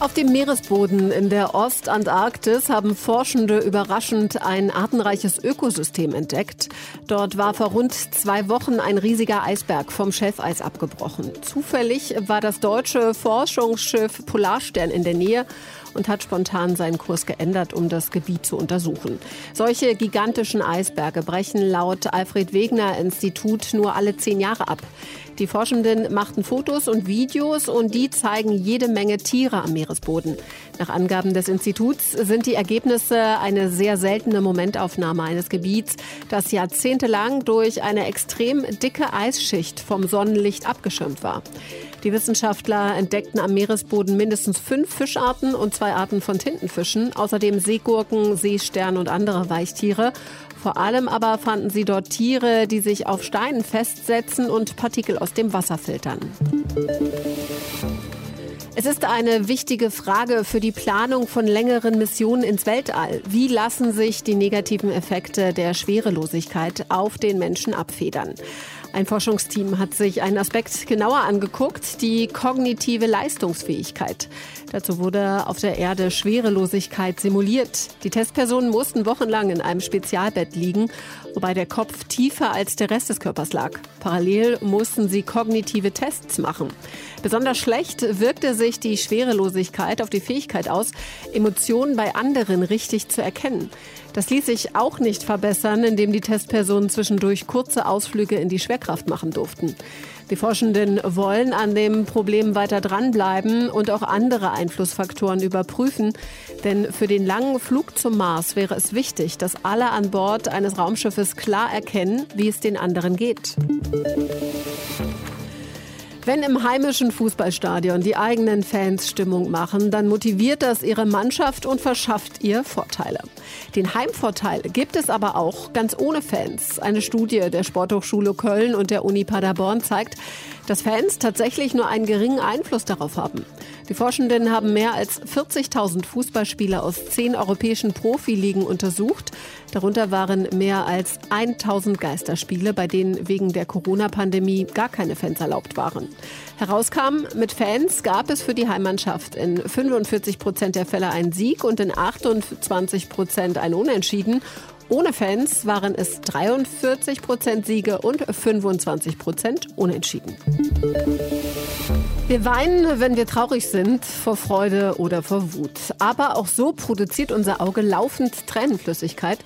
Auf dem Meeresboden in der Ostantarktis haben Forschende überraschend ein artenreiches Ökosystem entdeckt. Dort war vor rund zwei Wochen ein riesiger Eisberg vom Schelfeis abgebrochen. Zufällig war das deutsche Forschungsschiff Polarstern in der Nähe und hat spontan seinen Kurs geändert, um das Gebiet zu untersuchen. Solche gigantischen Eisberge brechen laut Alfred Wegener Institut nur alle zehn Jahre ab. Die Forschenden machten Fotos und Videos und die zeigen jede Menge Tiere am Meeresboden. Nach Angaben des Instituts sind die Ergebnisse eine sehr seltene Momentaufnahme eines Gebiets, das jahrzehntelang durch eine extrem dicke Eisschicht vom Sonnenlicht abgeschirmt war. Die Wissenschaftler entdeckten am Meeresboden mindestens fünf Fischarten und zwei Arten von Tintenfischen, außerdem Seegurken, Seesterne und andere Weichtiere. Vor allem aber fanden sie dort Tiere, die sich auf Steinen festsetzen und Partikel aus dem Wasser filtern. Es ist eine wichtige Frage für die Planung von längeren Missionen ins Weltall. Wie lassen sich die negativen Effekte der Schwerelosigkeit auf den Menschen abfedern? Ein Forschungsteam hat sich einen Aspekt genauer angeguckt, die kognitive Leistungsfähigkeit. Dazu wurde auf der Erde Schwerelosigkeit simuliert. Die Testpersonen mussten wochenlang in einem Spezialbett liegen, wobei der Kopf tiefer als der Rest des Körpers lag. Parallel mussten sie kognitive Tests machen. Besonders schlecht wirkte sich die Schwerelosigkeit auf die Fähigkeit aus, Emotionen bei anderen richtig zu erkennen. Das ließ sich auch nicht verbessern, indem die Testpersonen zwischendurch kurze Ausflüge in die Schwerkraft machen durften. Die Forschenden wollen an dem Problem weiter dranbleiben und auch andere Einflussfaktoren überprüfen. Denn für den langen Flug zum Mars wäre es wichtig, dass alle an Bord eines Raumschiffes klar erkennen, wie es den anderen geht. Wenn im heimischen Fußballstadion die eigenen Fans Stimmung machen, dann motiviert das ihre Mannschaft und verschafft ihr Vorteile. Den Heimvorteil gibt es aber auch ganz ohne Fans. Eine Studie der Sporthochschule Köln und der Uni Paderborn zeigt, dass Fans tatsächlich nur einen geringen Einfluss darauf haben. Die Forschenden haben mehr als 40.000 Fußballspieler aus zehn europäischen Profiligen untersucht. Darunter waren mehr als 1.000 Geisterspiele, bei denen wegen der Corona-Pandemie gar keine Fans erlaubt waren. Herauskam, mit Fans gab es für die Heimmannschaft in 45 Prozent der Fälle einen Sieg und in 28 Prozent ein Unentschieden. Ohne Fans waren es 43 Prozent Siege und 25 Prozent Unentschieden. Wir weinen, wenn wir traurig sind, vor Freude oder vor Wut. Aber auch so produziert unser Auge laufend Tränenflüssigkeit.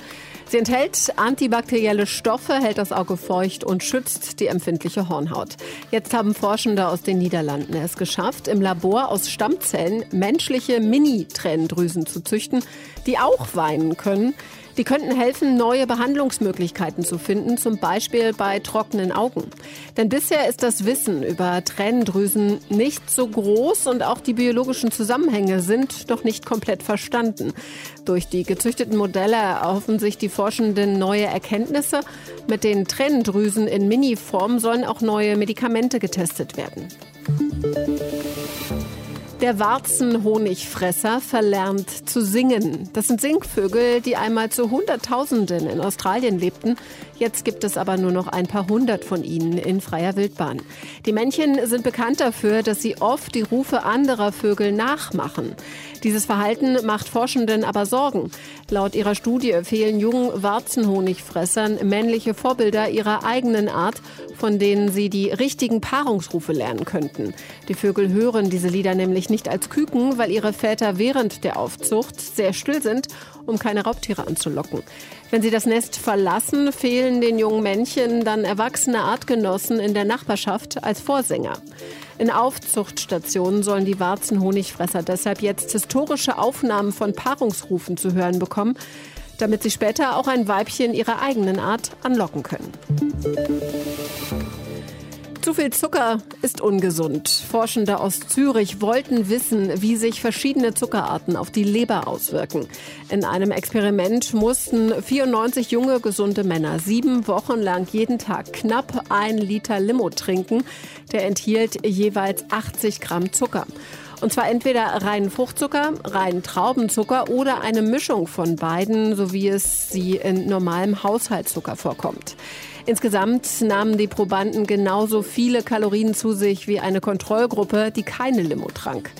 Sie enthält antibakterielle Stoffe, hält das Auge feucht und schützt die empfindliche Hornhaut. Jetzt haben Forschende aus den Niederlanden es geschafft, im Labor aus Stammzellen menschliche Mini-Tränendrüsen zu züchten, die auch weinen können. Die könnten helfen, neue Behandlungsmöglichkeiten zu finden, zum Beispiel bei trockenen Augen. Denn bisher ist das Wissen über Tränendrüsen nicht so groß und auch die biologischen Zusammenhänge sind noch nicht komplett verstanden. Durch die gezüchteten Modelle erhoffen sich die Forschenden neue Erkenntnisse. Mit den Tränendrüsen in Mini-Form sollen auch neue Medikamente getestet werden. Der Warzenhonigfresser verlernt zu singen. Das sind Singvögel, die einmal zu Hunderttausenden in Australien lebten. Jetzt gibt es aber nur noch ein paar hundert von ihnen in freier Wildbahn. Die Männchen sind bekannt dafür, dass sie oft die Rufe anderer Vögel nachmachen. Dieses Verhalten macht Forschenden aber Sorgen. Laut ihrer Studie fehlen jungen Warzenhonigfressern männliche Vorbilder ihrer eigenen Art, von denen sie die richtigen Paarungsrufe lernen könnten. Die Vögel hören diese Lieder nämlich nicht als Küken, weil ihre Väter während der Aufzucht sehr still sind, um keine Raubtiere anzulocken. Wenn sie das Nest verlassen, fehlen den jungen Männchen dann erwachsene Artgenossen in der Nachbarschaft als Vorsänger. In Aufzuchtstationen sollen die Warzenhonigfresser deshalb jetzt historische Aufnahmen von Paarungsrufen zu hören bekommen, damit sie später auch ein Weibchen ihrer eigenen Art anlocken können. Zu viel Zucker ist ungesund. Forschende aus Zürich wollten wissen, wie sich verschiedene Zuckerarten auf die Leber auswirken. In einem Experiment mussten 94 junge, gesunde Männer sieben Wochen lang jeden Tag knapp ein Liter Limo trinken. Der enthielt jeweils 80 Gramm Zucker. Und zwar entweder reinen Fruchtzucker, reinen Traubenzucker oder eine Mischung von beiden, so wie es sie in normalem Haushaltszucker vorkommt. Insgesamt nahmen die Probanden genauso viele Kalorien zu sich wie eine Kontrollgruppe, die keine Limo trank.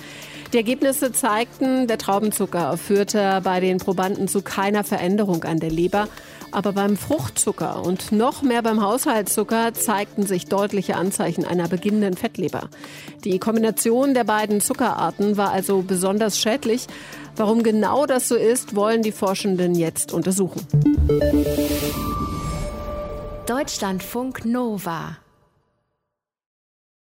Die Ergebnisse zeigten, der Traubenzucker führte bei den Probanden zu keiner Veränderung an der Leber. Aber beim Fruchtzucker und noch mehr beim Haushaltszucker zeigten sich deutliche Anzeichen einer beginnenden Fettleber. Die Kombination der beiden Zuckerarten war also besonders schädlich. Warum genau das so ist, wollen die Forschenden jetzt untersuchen. Deutschlandfunk Nova